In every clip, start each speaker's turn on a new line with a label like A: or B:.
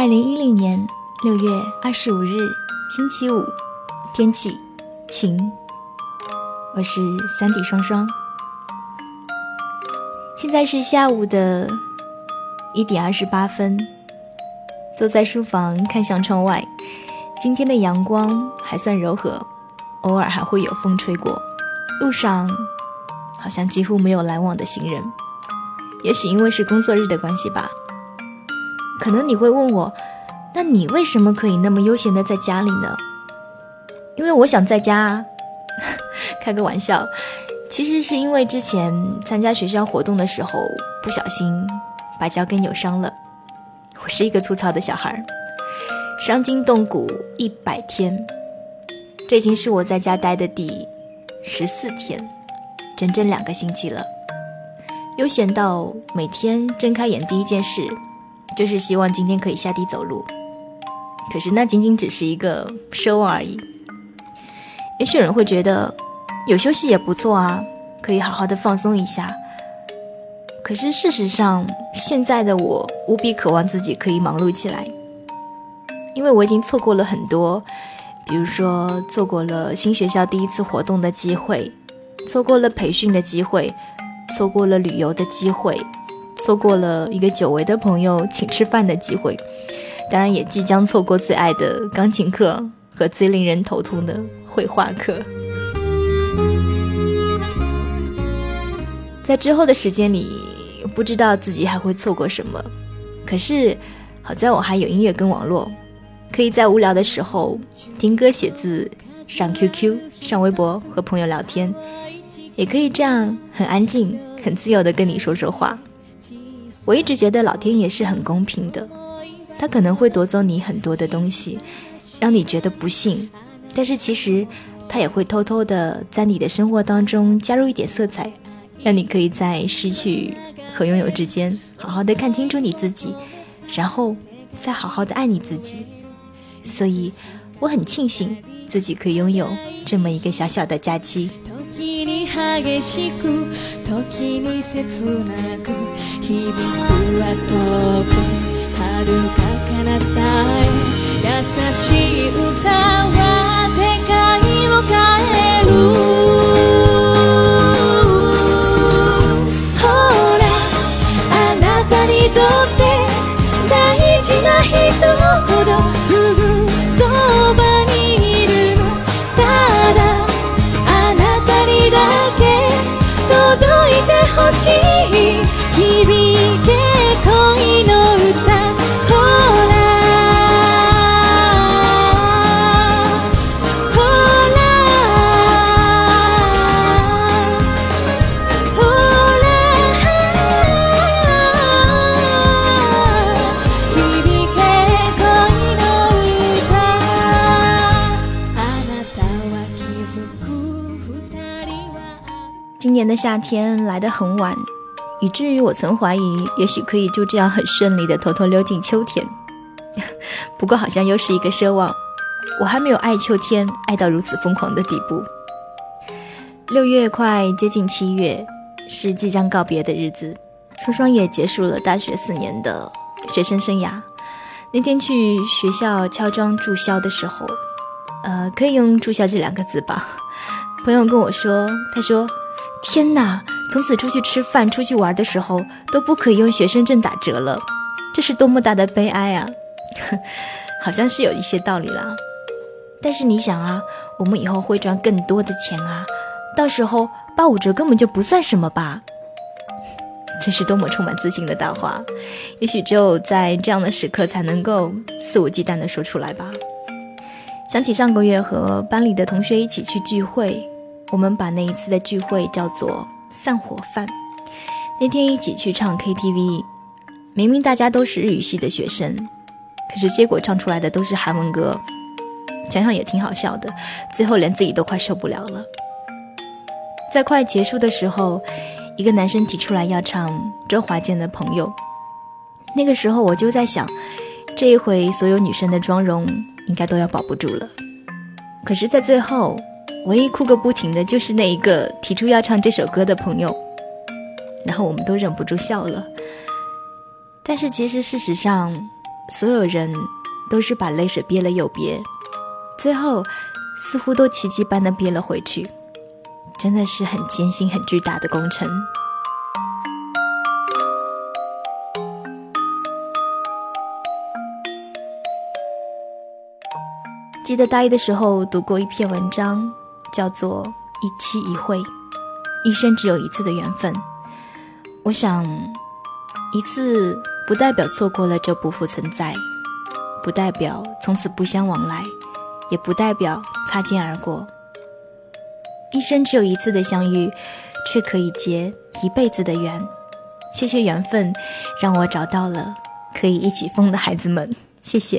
A: 二零一零年六月二十五日，星期五，天气晴。我是三弟双双，现在是下午的一点二十八分，坐在书房看向窗外，今天的阳光还算柔和，偶尔还会有风吹过，路上好像几乎没有来往的行人，也许因为是工作日的关系吧。可能你会问我，那你为什么可以那么悠闲的在家里呢？因为我想在家，开个玩笑。其实是因为之前参加学校活动的时候，不小心把脚给扭伤了。我是一个粗糙的小孩，伤筋动骨一百天，这已经是我在家待的第十四天，整整两个星期了。悠闲到每天睁开眼第一件事。就是希望今天可以下地走路，可是那仅仅只是一个奢望而已。也许有人会觉得有休息也不错啊，可以好好的放松一下。可是事实上，现在的我无比渴望自己可以忙碌起来，因为我已经错过了很多，比如说错过了新学校第一次活动的机会，错过了培训的机会，错过了旅游的机会。错过了一个久违的朋友请吃饭的机会，当然也即将错过最爱的钢琴课和最令人头痛的绘画课。在之后的时间里，不知道自己还会错过什么。可是好在我还有音乐跟网络，可以在无聊的时候听歌、写字、上 QQ、上微博和朋友聊天，也可以这样很安静、很自由的跟你说说话。我一直觉得老天爷是很公平的，他可能会夺走你很多的东西，让你觉得不幸，但是其实他也会偷偷的在你的生活当中加入一点色彩，让你可以在失去和拥有之间好好的看清楚你自己，然后再好好的爱你自己。所以我很庆幸自己可以拥有这么一个小小的假期。響くは遠く遥か彼方へ優しい歌は世界を変える。ほらあなたにとって大事な人。今年的夏天来得很晚。以至于我曾怀疑，也许可以就这样很顺利的偷偷溜进秋天。不过好像又是一个奢望，我还没有爱秋天爱到如此疯狂的地步。六月快接近七月，是即将告别的日子。双双也结束了大学四年的学生生涯。那天去学校敲章注销的时候，呃，可以用注销这两个字吧？朋友跟我说，他说：“天哪！”从此出去吃饭、出去玩的时候都不可以用学生证打折了，这是多么大的悲哀啊！好像是有一些道理啦。但是你想啊，我们以后会赚更多的钱啊，到时候八五折根本就不算什么吧？这是多么充满自信的大话，也许只有在这样的时刻才能够肆无忌惮地说出来吧。想起上个月和班里的同学一起去聚会，我们把那一次的聚会叫做。散伙饭，那天一起去唱 KTV，明明大家都是日语系的学生，可是结果唱出来的都是韩文歌，想想也挺好笑的。最后连自己都快受不了了。在快结束的时候，一个男生提出来要唱周华健的《朋友》，那个时候我就在想，这一回所有女生的妆容应该都要保不住了。可是，在最后。唯一哭个不停的就是那一个提出要唱这首歌的朋友，然后我们都忍不住笑了。但是其实事实上，所有人都是把泪水憋了又憋，最后似乎都奇迹般的憋了回去，真的是很艰辛、很巨大的工程。记得大一的时候读过一篇文章，叫做《一期一会》，一生只有一次的缘分。我想，一次不代表错过了就不复存在，不代表从此不相往来，也不代表擦肩而过。一生只有一次的相遇，却可以结一辈子的缘。谢谢缘分，让我找到了可以一起疯的孩子们。谢谢。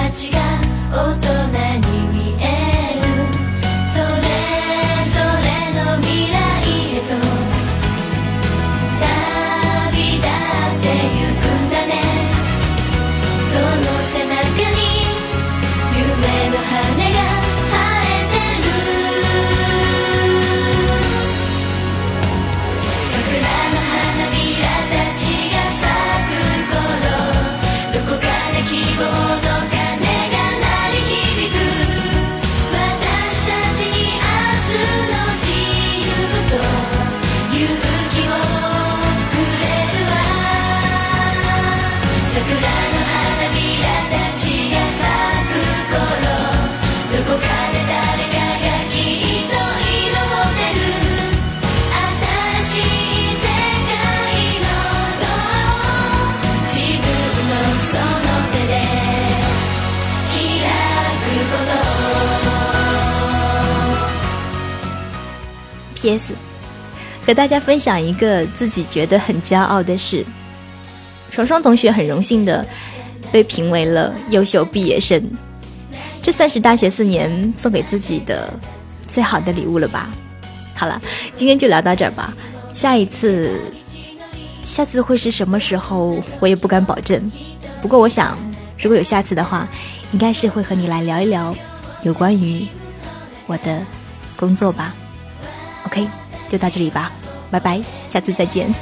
A: P.S. 和大家分享一个自己觉得很骄傲的事：双双同学很荣幸的被评为了优秀毕业生，这算是大学四年送给自己的最好的礼物了吧？好了，今天就聊到这儿吧。下一次，下次会是什么时候，我也不敢保证。不过我想，如果有下次的话，应该是会和你来聊一聊有关于我的工作吧。OK，就到这里吧，拜拜，下次再见。